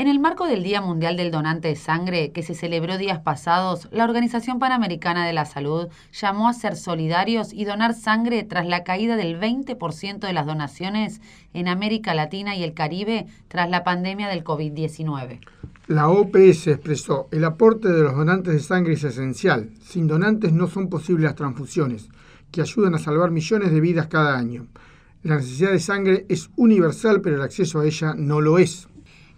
En el marco del Día Mundial del Donante de Sangre, que se celebró días pasados, la Organización Panamericana de la Salud llamó a ser solidarios y donar sangre tras la caída del 20% de las donaciones en América Latina y el Caribe tras la pandemia del COVID-19. La OPS expresó, el aporte de los donantes de sangre es esencial. Sin donantes no son posibles las transfusiones, que ayudan a salvar millones de vidas cada año. La necesidad de sangre es universal, pero el acceso a ella no lo es.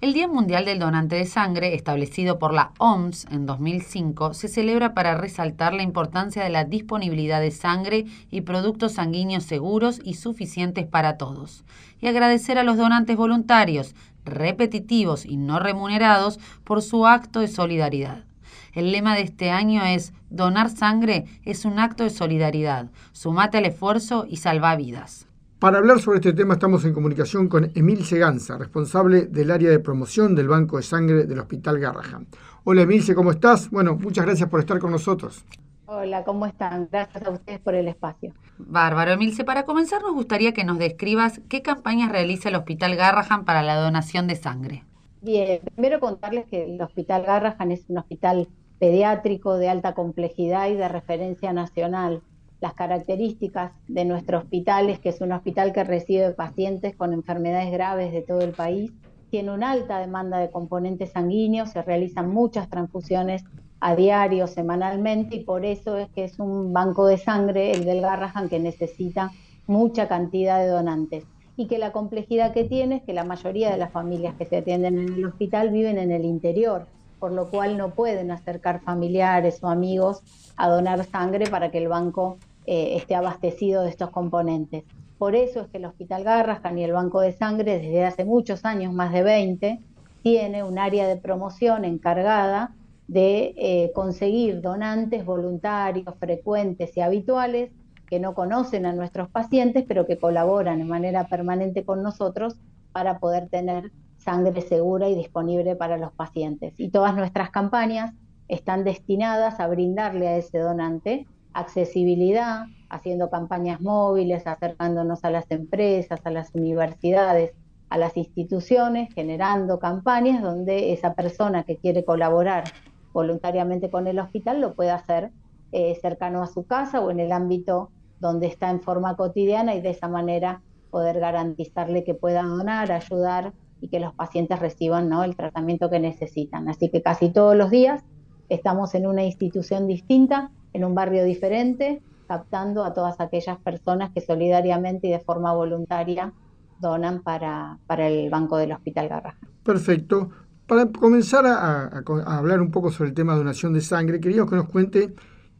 El Día Mundial del Donante de Sangre, establecido por la OMS en 2005, se celebra para resaltar la importancia de la disponibilidad de sangre y productos sanguíneos seguros y suficientes para todos, y agradecer a los donantes voluntarios, repetitivos y no remunerados, por su acto de solidaridad. El lema de este año es Donar sangre es un acto de solidaridad. Sumate al esfuerzo y salva vidas. Para hablar sobre este tema estamos en comunicación con Emil Seganza, responsable del área de promoción del Banco de Sangre del Hospital Garrahan. Hola Emilce, ¿cómo estás? Bueno, muchas gracias por estar con nosotros. Hola, ¿cómo están? Gracias a ustedes por el espacio. Bárbaro, Emilce. Para comenzar nos gustaría que nos describas qué campañas realiza el Hospital Garrahan para la donación de sangre. Bien, primero contarles que el Hospital Garrahan es un hospital pediátrico de alta complejidad y de referencia nacional las características de nuestro hospital es que es un hospital que recibe pacientes con enfermedades graves de todo el país, tiene una alta demanda de componentes sanguíneos, se realizan muchas transfusiones a diario, semanalmente, y por eso es que es un banco de sangre, el del Garrahan, que necesita mucha cantidad de donantes. Y que la complejidad que tiene es que la mayoría de las familias que se atienden en el hospital viven en el interior, por lo cual no pueden acercar familiares o amigos a donar sangre para que el banco eh, esté abastecido de estos componentes. Por eso es que el Hospital Garrahan y el Banco de Sangre, desde hace muchos años, más de 20, tiene un área de promoción encargada de eh, conseguir donantes voluntarios, frecuentes y habituales que no conocen a nuestros pacientes, pero que colaboran de manera permanente con nosotros para poder tener sangre segura y disponible para los pacientes. Y todas nuestras campañas están destinadas a brindarle a ese donante accesibilidad, haciendo campañas móviles, acercándonos a las empresas, a las universidades, a las instituciones, generando campañas donde esa persona que quiere colaborar voluntariamente con el hospital lo pueda hacer eh, cercano a su casa o en el ámbito donde está en forma cotidiana y de esa manera poder garantizarle que pueda donar, ayudar y que los pacientes reciban ¿no? el tratamiento que necesitan. Así que casi todos los días estamos en una institución distinta en un barrio diferente, captando a todas aquellas personas que solidariamente y de forma voluntaria donan para, para el Banco del Hospital Garraja. Perfecto. Para comenzar a, hablar un poco sobre el tema de donación de sangre, queríamos que nos cuente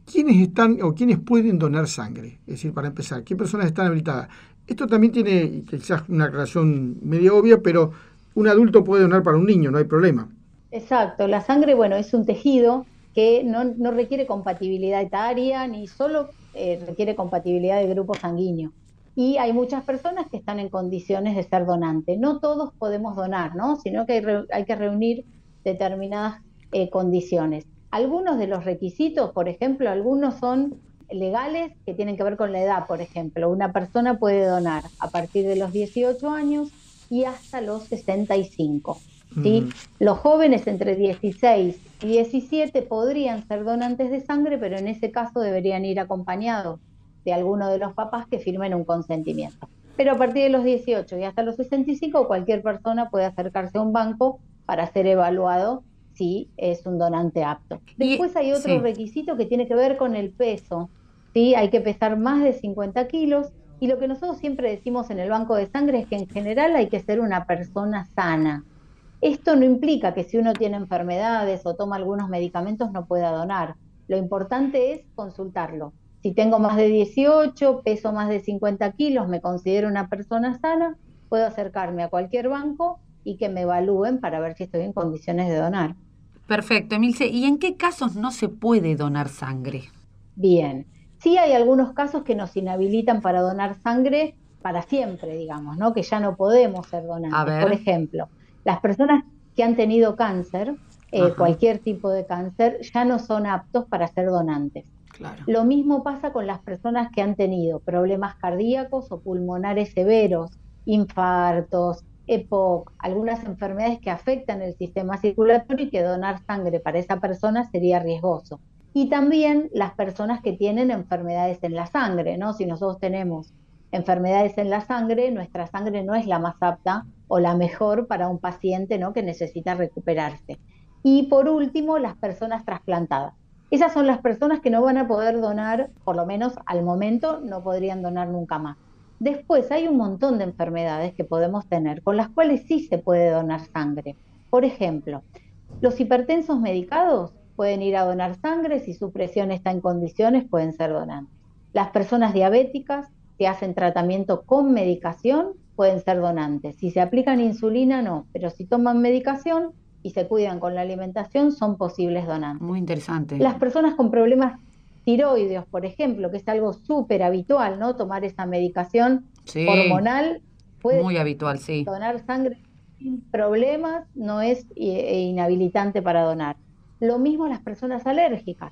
quiénes están o quiénes pueden donar sangre. Es decir, para empezar, qué personas están habilitadas. Esto también tiene quizás una aclaración medio obvia, pero un adulto puede donar para un niño, no hay problema. Exacto, la sangre, bueno, es un tejido que no, requiere compatibilidad etaria ni solo eh, requiere compatibilidad de grupo sanguíneo. Y hay muchas personas que están en condiciones de ser donantes. No todos podemos donar, ¿no? Sino que hay, que reunir determinadas eh, condiciones. Algunos de los requisitos, por ejemplo, algunos son legales que tienen que ver con la edad, por ejemplo. Una persona puede donar a partir de los 18 años y hasta los 65. ¿Sí? Mm. Los jóvenes entre 16 y 17 podrían ser donantes de sangre, pero en ese caso deberían ir acompañados de alguno de los papás que firmen un consentimiento. Pero a partir de los 18 y hasta los 65, cualquier persona puede acercarse a un banco para ser evaluado si es un donante apto. Después hay otro requisito que tiene que ver con el peso. ¿sí? Hay que pesar más de 50 kilos y lo que nosotros siempre decimos en el banco de sangre es que en general hay que ser una persona sana. Esto no implica que si uno tiene enfermedades o toma algunos medicamentos no pueda donar. Lo importante es consultarlo. Si tengo más de 18, peso más de 50 kilos, me considero una persona sana, puedo acercarme a cualquier banco y que me evalúen para ver si estoy en condiciones de donar. Perfecto, Emilce. ¿Y en qué casos no se puede donar sangre? Bien. Sí hay algunos casos que nos inhabilitan para donar sangre para siempre, digamos, ¿no? Que ya no podemos ser donantes. Por ejemplo, las personas que han tenido cáncer, eh, cualquier tipo de cáncer, ya no son aptos para ser donantes. Lo mismo pasa con las personas que han tenido problemas cardíacos o pulmonares severos, infartos, EPOC, algunas enfermedades que afectan el sistema circulatorio y que donar sangre para esa persona sería riesgoso. Y también las personas que tienen enfermedades en la sangre, ¿no? Si nosotros tenemos enfermedades en la sangre, nuestra sangre no es la más apta o la mejor para un paciente ¿no? que necesita recuperarse. Y por último, las personas trasplantadas. Esas son las personas que no van a poder donar, por lo menos al momento, no podrían donar nunca más. Después hay un montón de enfermedades que podemos tener con las cuales sí se puede donar sangre. Por ejemplo, los hipertensos medicados pueden ir a donar sangre, si su presión está en condiciones pueden ser donantes. Las personas diabéticas, si hacen tratamiento con medicación, pueden ser donantes. Si se aplican insulina, no, pero si toman medicación y se cuidan con la alimentación, son posibles donantes. Muy interesante. Las personas con problemas tiroideos, por ejemplo, que es algo súper habitual, ¿no? Tomar esa medicación hormonal. Puede Muy habitual, sí. Donar sangre sin problemas no es eh, inhabilitante para donar. Lo mismo las personas alérgicas.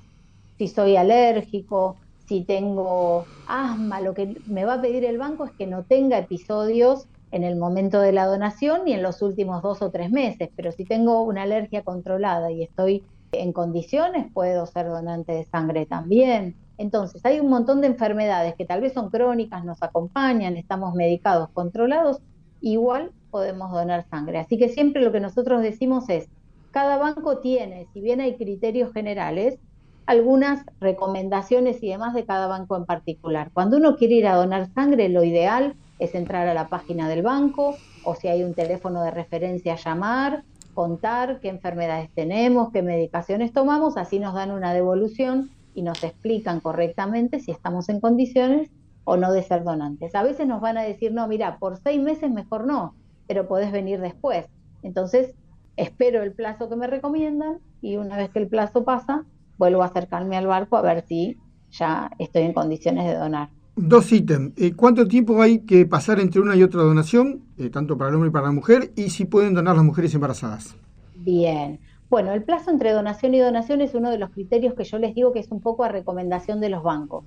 Si soy alérgico, si tengo asma, lo que me va a pedir el banco es que no tenga episodios en el momento de la donación ni en los últimos dos o tres meses, pero si tengo una alergia controlada y estoy en condiciones, puedo ser donante de sangre también. Entonces, hay un montón de enfermedades que tal vez son crónicas, nos acompañan, estamos medicados, controlados, igual podemos donar sangre. Así que siempre lo que nosotros decimos es, cada banco tiene, si bien hay criterios generales, algunas recomendaciones y demás de cada banco en particular. Cuando uno quiere ir a donar sangre, lo ideal es entrar a la página del banco o si hay un teléfono de referencia, llamar, contar qué enfermedades tenemos, qué medicaciones tomamos, así nos dan una devolución y nos explican correctamente si estamos en condiciones o no de ser donantes. A veces nos van a decir, no, mira, por seis meses mejor no, pero podés venir después. Entonces, espero el plazo que me recomiendan y una vez que el plazo pasa, vuelvo a acercarme al barco a ver si ya estoy en condiciones de donar. Dos ítems. Eh, ¿Cuánto tiempo hay que pasar entre una y otra donación, eh, tanto para el hombre y para la mujer? Y si pueden donar las mujeres embarazadas. Bien. Bueno, el plazo entre donación y donación es uno de los criterios que yo les digo que es un poco a recomendación de los bancos.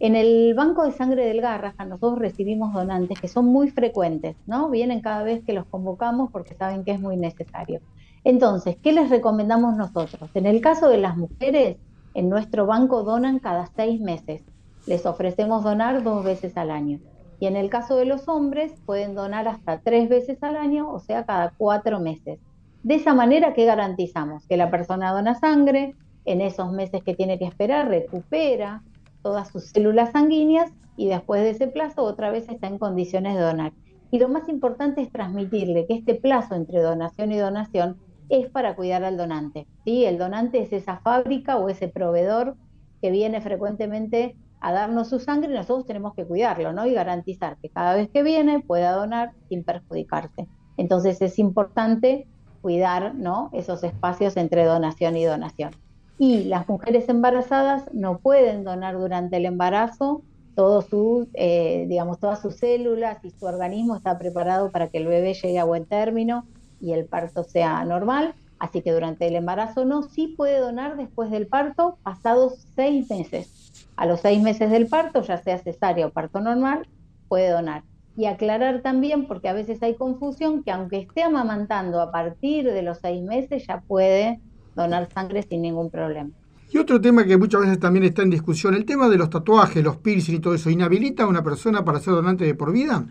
En el Banco de Sangre del Garrahan nosotros recibimos donantes que son muy frecuentes, ¿no? Vienen cada vez que los convocamos porque saben que es muy necesario. Entonces, ¿qué les recomendamos nosotros? En el caso de las mujeres, en nuestro banco donan cada seis meses. Les ofrecemos donar dos veces al año. Y en el caso de los hombres, pueden donar hasta tres veces al año, o sea, cada cuatro meses. De esa manera, ¿qué garantizamos? Que la persona dona sangre, en esos meses que tiene que esperar, recupera, todas sus células sanguíneas y después de ese plazo otra vez está en condiciones de donar. Y lo más importante es transmitirle que este plazo entre donación y donación es para cuidar al donante. ¿sí? El donante es esa fábrica o ese proveedor que viene frecuentemente a darnos su sangre y nosotros tenemos que cuidarlo ¿no? y garantizar que cada vez que viene pueda donar sin perjudicarse. Entonces es importante cuidar ¿no? esos espacios entre donación y donación y las mujeres embarazadas no pueden donar durante el embarazo todos sus, eh, digamos, todas sus células y su organismo está preparado para que el bebé llegue a buen término y el parto sea normal. Así que durante el embarazo no, sí puede donar después del parto, pasados seis meses. A los seis meses del parto, ya sea cesárea o parto normal, puede donar. Y aclarar también, porque a veces hay confusión, que aunque esté amamantando a partir de los seis meses, ya puede donar sangre sin ningún problema. Y otro tema que muchas veces también está en discusión, el tema de los tatuajes, los piercing y todo eso, ¿inhabilita a una persona para ser donante de por vida?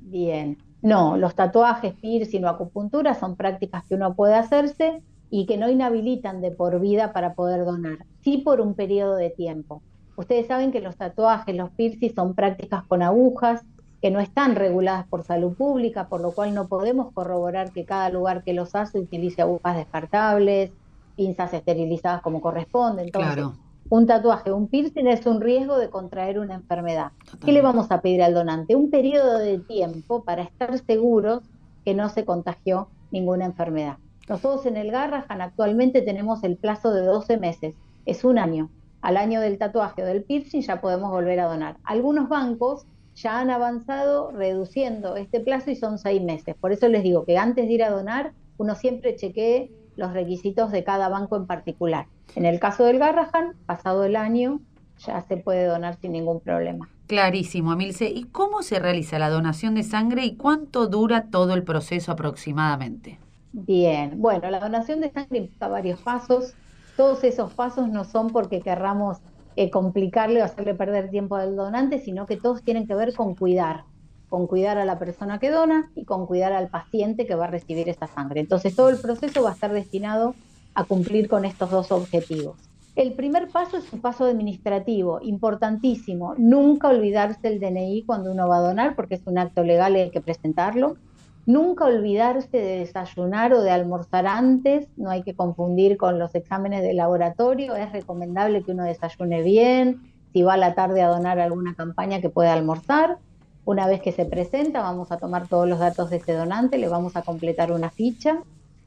Bien, no, los tatuajes, piercing o acupuntura son prácticas que uno puede hacerse y que no inhabilitan de por vida para poder donar, sí por un periodo de tiempo. Ustedes saben que los tatuajes, los piercing son prácticas con agujas que no están reguladas por salud pública, por lo cual no podemos corroborar que cada lugar que los hace utilice agujas descartables, pinzas esterilizadas como corresponde. Entonces, un tatuaje, un piercing es un riesgo de contraer una enfermedad. ¿Qué le vamos a pedir al donante? Un periodo de tiempo para estar seguros que no se contagió ninguna enfermedad. Nosotros en el Garrahan actualmente tenemos el plazo de 12 meses, es un año. al año del tatuaje o del piercing ya podemos volver a donar. Algunos bancos ya han avanzado reduciendo este plazo y son seis meses. Por eso les digo que antes de ir a donar, uno siempre chequee los requisitos de cada banco en particular. En el caso del Garrahan, pasado el año, ya se puede donar sin ningún problema. Clarísimo, Emilce. ¿Y cómo se realiza la donación de sangre y cuánto dura todo el proceso aproximadamente? Bien, bueno, la donación de sangre implica varios pasos. Todos esos pasos no son porque querramos eh, complicarle o hacerle perder tiempo al donante, sino que todos tienen que ver con cuidar, con cuidar a la persona que dona y con cuidar al paciente que va a recibir esa sangre. Entonces todo el proceso va a estar destinado a cumplir con estos dos objetivos. El primer paso es un paso administrativo, importantísimo. Nunca olvidarse el DNI cuando uno va a donar, porque es un acto legal hay que presentarlo. Nunca olvidarse de desayunar o de almorzar antes, no hay que confundir con los exámenes de laboratorio, es recomendable que uno desayune bien, si va a la tarde a donar alguna campaña que pueda almorzar. Una vez que se presenta, vamos a tomar todos los datos de ese donante, le vamos a completar una ficha.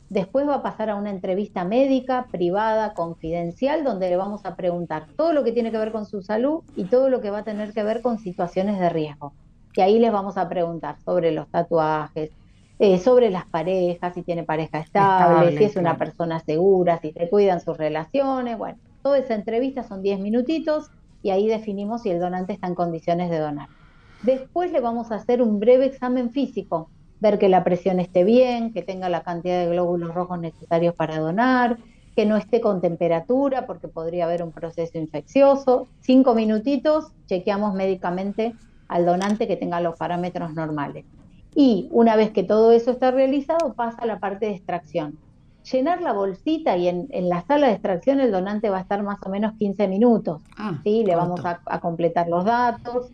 Después va a pasar a una entrevista médica, privada, confidencial, donde le vamos a preguntar todo lo que tiene que ver con su salud y todo lo que va a tener que ver con situaciones de riesgo. Y ahí les vamos a preguntar sobre los tatuajes, eh, sobre las parejas, si tiene pareja estable, si es una persona segura, si se cuidan sus relaciones. Bueno, toda esa entrevista son 10 minutitos y ahí definimos si el donante está en condiciones de donar. Después le vamos a hacer un breve examen físico, ver que la presión esté bien, que tenga la cantidad de glóbulos rojos necesarios para donar, que no esté con temperatura porque podría haber un proceso infeccioso. Cinco minutitos, chequeamos médicamente al donante que tenga los parámetros normales. Y una vez que todo eso está realizado, pasa la parte de extracción. Llenar la bolsita y en, la sala de extracción el donante va a estar más o menos 15 minutos. Ah, ¿sí? Le vamos a completar los datos,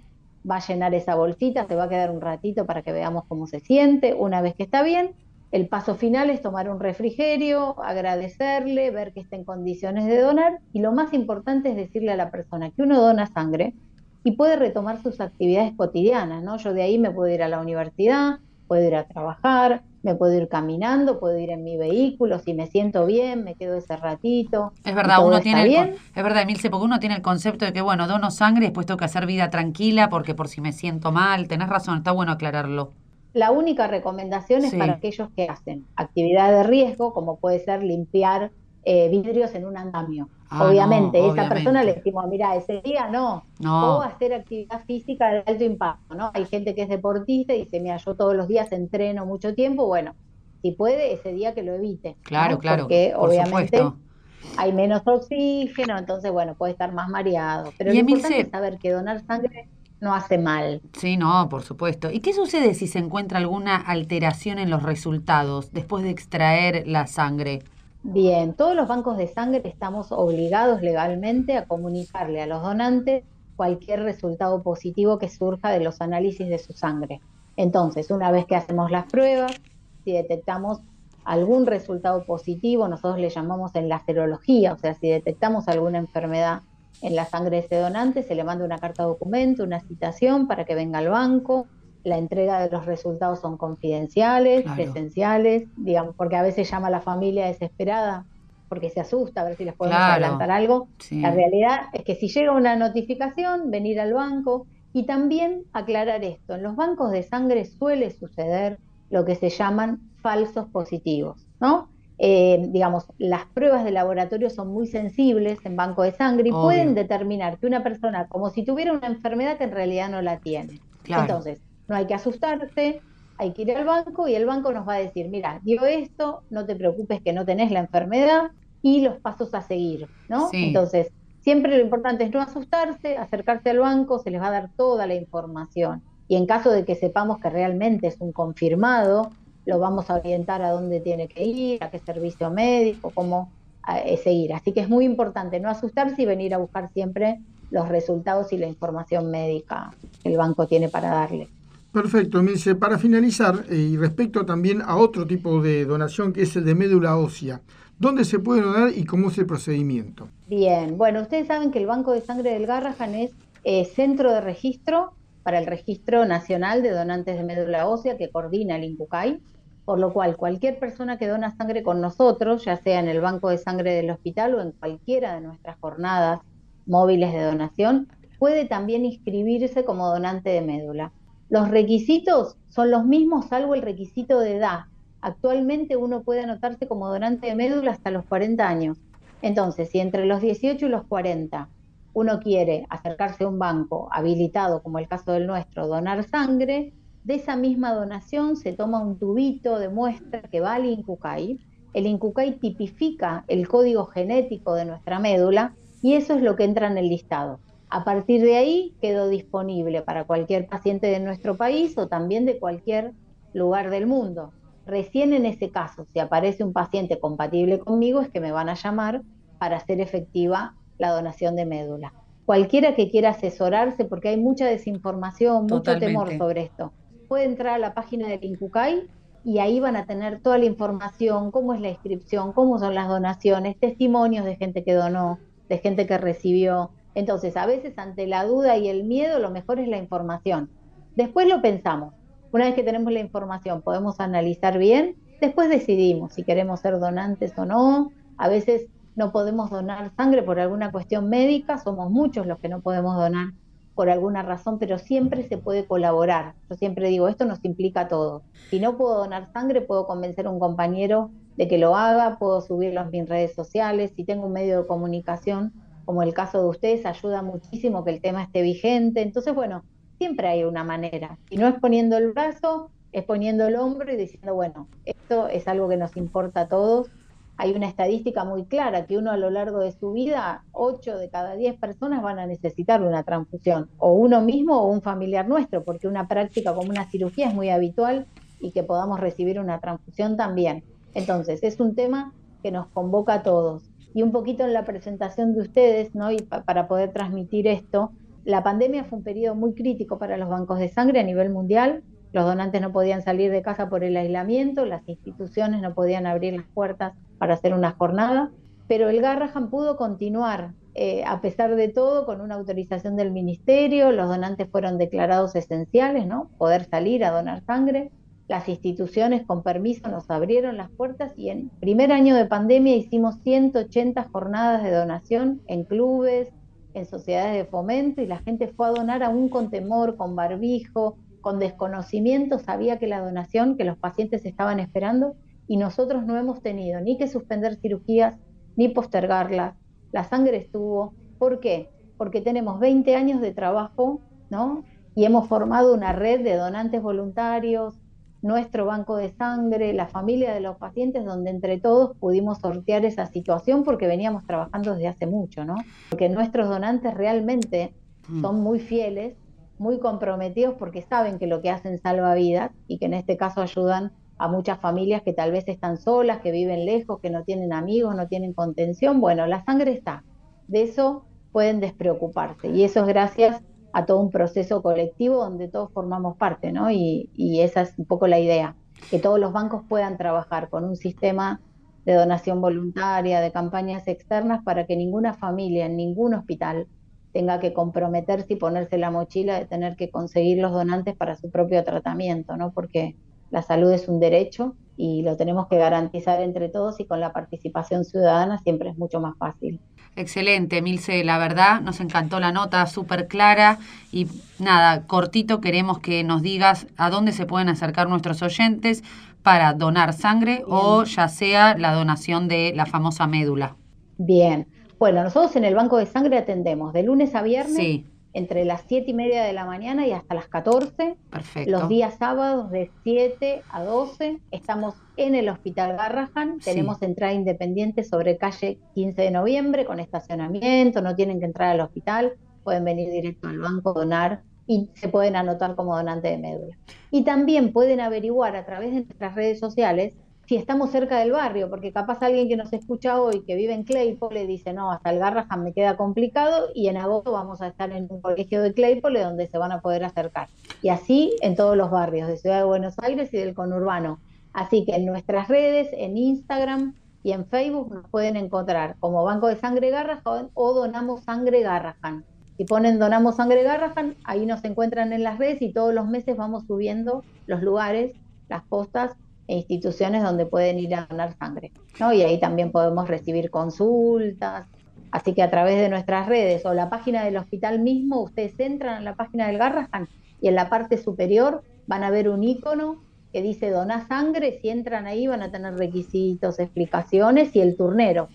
va a llenar esa bolsita, se va a quedar un ratito para que veamos cómo se siente. Una vez que está bien, el paso final es tomar un refrigerio, agradecerle, ver que está en condiciones de donar y lo más importante es decirle a la persona que uno dona sangre y puede retomar sus actividades cotidianas, ¿no? Yo de ahí me puedo ir a la universidad, puedo ir a trabajar, me puedo ir caminando, puedo ir en mi vehículo, si me siento bien, me quedo ese ratito. Es verdad, uno tiene bien. es verdad, Emilce, porque uno tiene el concepto de que bueno, dono sangre, después tengo que hacer vida tranquila porque por si me siento mal, tenés razón, está bueno aclararlo. La única recomendación es para aquellos que hacen actividad de riesgo, como puede ser limpiar eh, vidrios en un andamio. Ah, obviamente, esa persona le decimos, mira, ese día no, no, o hacer actividad física de alto impacto, ¿no? Hay gente que es deportista y dice, mira, yo todos los días entreno mucho tiempo, bueno, si puede, ese día que lo evite. Claro, claro. Porque obviamente hay menos oxígeno, entonces, bueno, puede estar más mareado. Pero lo importante es saber que donar sangre no hace mal. Sí, no, por supuesto. ¿Y qué sucede si se encuentra alguna alteración en los resultados después de extraer la sangre? Bien, todos los bancos de sangre estamos obligados legalmente a comunicarle a los donantes cualquier resultado positivo que surja de los análisis de su sangre. Entonces, una vez que hacemos las pruebas, si detectamos algún resultado positivo, nosotros le llamamos en la serología, o sea, si detectamos alguna enfermedad en la sangre de ese donante, se le manda una carta documento, una citación para que venga al banco, la entrega de los resultados son confidenciales, esenciales, digamos, porque a veces llama a la familia desesperada porque se asusta a ver si les podemos adelantar algo. La realidad es que si llega una notificación, venir al banco y también aclarar esto. En los bancos de sangre suele suceder lo que se llaman falsos positivos, ¿no? Eh, digamos, las pruebas de laboratorio son muy sensibles en banco de sangre y pueden determinar que una persona, como si tuviera una enfermedad que en realidad no la tiene. Entonces, no hay que asustarse, hay que ir al banco y el banco nos va a decir, mira, dio esto, no te preocupes que no tenés la enfermedad y los pasos a seguir, ¿no? Entonces, siempre lo importante es no asustarse, acercarse al banco, se les va a dar toda la información. Y en caso de que sepamos que realmente es un confirmado, lo vamos a orientar a dónde tiene que ir, a qué servicio médico, cómo eh, seguir. Así que es muy importante no asustarse y venir a buscar siempre los resultados y la información médica que el banco tiene para darle. Perfecto, Milce. Para finalizar, eh, y respecto también a otro tipo de donación que es el de médula ósea, ¿dónde se puede donar y cómo es el procedimiento? Bien, bueno, ustedes saben que el Banco de Sangre del Garrahan es eh, centro de registro para el Registro Nacional de Donantes de Médula Ósea que coordina el INCUCAI, por lo cual cualquier persona que dona sangre con nosotros, ya sea en el Banco de Sangre del hospital o en cualquiera de nuestras jornadas móviles de donación, puede también inscribirse como donante de médula. Los requisitos son los mismos salvo el requisito de edad. Actualmente uno puede anotarse como donante de médula hasta los 40 años. Entonces, si entre los 18 y los 40 uno quiere acercarse a un banco habilitado, como el caso del nuestro, donar sangre, de esa misma donación se toma un tubito de muestra que va al INCUCAI. El INCUCAI tipifica el código genético de nuestra médula y eso es lo que entra en el listado. A partir de ahí quedó disponible para cualquier paciente de nuestro país o también de cualquier lugar del mundo. Recién en ese caso, si aparece un paciente compatible conmigo, es que me van a llamar para hacer efectiva la donación de médula. Cualquiera que quiera asesorarse, porque hay mucha desinformación, mucho temor sobre esto, puede entrar a la página del INCUCAI y ahí van a tener toda la información, cómo es la inscripción, cómo son las donaciones, testimonios de gente que donó, de gente que recibió. Entonces, a veces ante la duda y el miedo, lo mejor es la información. Después lo pensamos. Una vez que tenemos la información, podemos analizar bien, después decidimos si queremos ser donantes o no. A veces no podemos donar sangre por alguna cuestión médica, somos muchos los que no podemos donar por alguna razón, pero siempre se puede colaborar. Yo siempre digo, esto nos implica a todos. Si no puedo donar sangre, puedo convencer a un compañero de que lo haga, puedo subirlo en mis redes sociales, si tengo un medio de comunicación, como el caso de ustedes, ayuda muchísimo que el tema esté vigente. Entonces, bueno, siempre hay una manera. Si no es poniendo el brazo, es poniendo el hombro y diciendo, bueno, esto es algo que nos importa a todos hay una estadística muy clara que uno a lo largo de su vida, 8 de cada 10 personas van a necesitar una transfusión, o uno mismo o un familiar nuestro, porque una práctica como una cirugía es muy habitual y que podamos recibir una transfusión también. Entonces, es un tema que nos convoca a todos. Y un poquito en la presentación de ustedes, ¿no? Y para poder transmitir esto, la pandemia fue un periodo muy crítico para los bancos de sangre a nivel mundial. Los donantes no podían salir de casa por el aislamiento, las instituciones no podían abrir las puertas para hacer una jornada, pero el Garrahan pudo continuar eh, a pesar de todo con una autorización del ministerio, los donantes fueron declarados esenciales, ¿no? Poder salir a donar sangre, las instituciones con permiso nos abrieron las puertas y en primer año de pandemia hicimos 180 jornadas de donación en clubes, en sociedades de fomento y la gente fue a donar aún con temor, con barbijo, con desconocimiento, sabía que la donación que los pacientes estaban esperando y nosotros no hemos tenido ni que suspender cirugías ni postergarlas. La sangre estuvo. ¿Por qué? Porque tenemos 20 años de trabajo, ¿no? Y hemos formado una red de donantes voluntarios, nuestro banco de sangre, la familia de los pacientes, donde entre todos pudimos sortear esa situación porque veníamos trabajando desde hace mucho, ¿no? Porque nuestros donantes realmente mm. son muy fieles, muy comprometidos porque saben que lo que hacen salva vidas y que en este caso ayudan a muchas familias que tal vez están solas, que viven lejos, que no tienen amigos, no tienen contención. Bueno, la sangre está. De eso pueden despreocuparse. Y eso es gracias a todo un proceso colectivo donde todos formamos parte, ¿no? Y, y esa es un poco la idea, que todos los bancos puedan trabajar con un sistema de donación voluntaria, de campañas externas, para que ninguna familia en ningún hospital tenga que comprometerse y ponerse la mochila de tener que conseguir los donantes para su propio tratamiento, ¿no? Porque la salud es un derecho y lo tenemos que garantizar entre todos y con la participación ciudadana siempre es mucho más fácil. Excelente, Milce, la verdad nos encantó la nota, súper clara. Y nada, cortito queremos que nos digas a dónde se pueden acercar nuestros oyentes para donar sangre o ya sea la donación de la famosa médula. Bien, bueno, nosotros en el Banco de Sangre atendemos de lunes a viernes sí entre las 7 y media de la mañana y hasta las 14. Perfecto. Los días sábados de 7 a 12 estamos en el Hospital Garrahan. Tenemos entrada independiente sobre calle 15 de noviembre con estacionamiento, no tienen que entrar al hospital, pueden venir directo al banco, donar y se pueden anotar como donante de médula. Y también pueden averiguar a través de nuestras redes sociales si estamos cerca del barrio, porque capaz alguien que nos escucha hoy, que vive en Claypole, dice, no, hasta el Garrahan me queda complicado y en agosto vamos a estar en un colegio de Claypole donde se van a poder acercar. Y así en todos los barrios de Ciudad de Buenos Aires y del conurbano. Así que en nuestras redes, en Instagram y en Facebook nos pueden encontrar como Banco de Sangre Garrahan o Donamos Sangre Garrahan. Si ponen Donamos Sangre Garrahan, ahí nos encuentran en las redes y todos los meses vamos subiendo los lugares, las postas e instituciones donde pueden ir a donar sangre. ¿no? Y ahí también podemos recibir consultas Así que a través de nuestras redes o la página del hospital mismo, ustedes entran en la página del Garrahan y en la parte superior van a ver un icono que dice donar sangre. Si entran ahí van a tener requisitos, explicaciones y el turnero.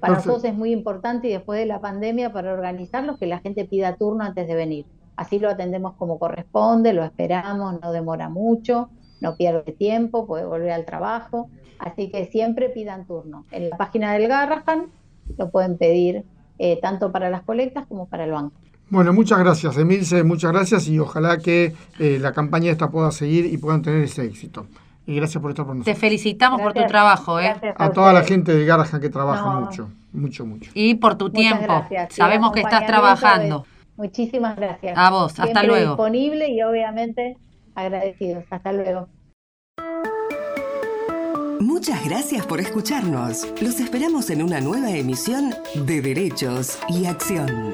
Para nosotros es muy importante y después de la pandemia para organizarlos que la gente pida turno antes de venir. Así lo atendemos como corresponde, lo esperamos, no demora mucho, no pierde tiempo, puede volver al trabajo. Así que siempre pidan turno. En la página del Garrahan lo pueden pedir eh, tanto para las colectas como para el banco. Bueno, muchas gracias, Emilce, muchas gracias y ojalá que eh, la campaña esta pueda seguir y puedan tener ese éxito. Y gracias por estar con nosotros. Te felicitamos por tu trabajo, ¿eh? A, toda la gente de Garrahan que trabaja mucho, mucho, mucho. Y por tu tiempo. Sabemos que estás trabajando. Muchísimas gracias. A vos, hasta luego. disponible y obviamente agradecidos. Hasta luego. Muchas gracias por escucharnos. Los esperamos en una nueva emisión de Derechos y Acción.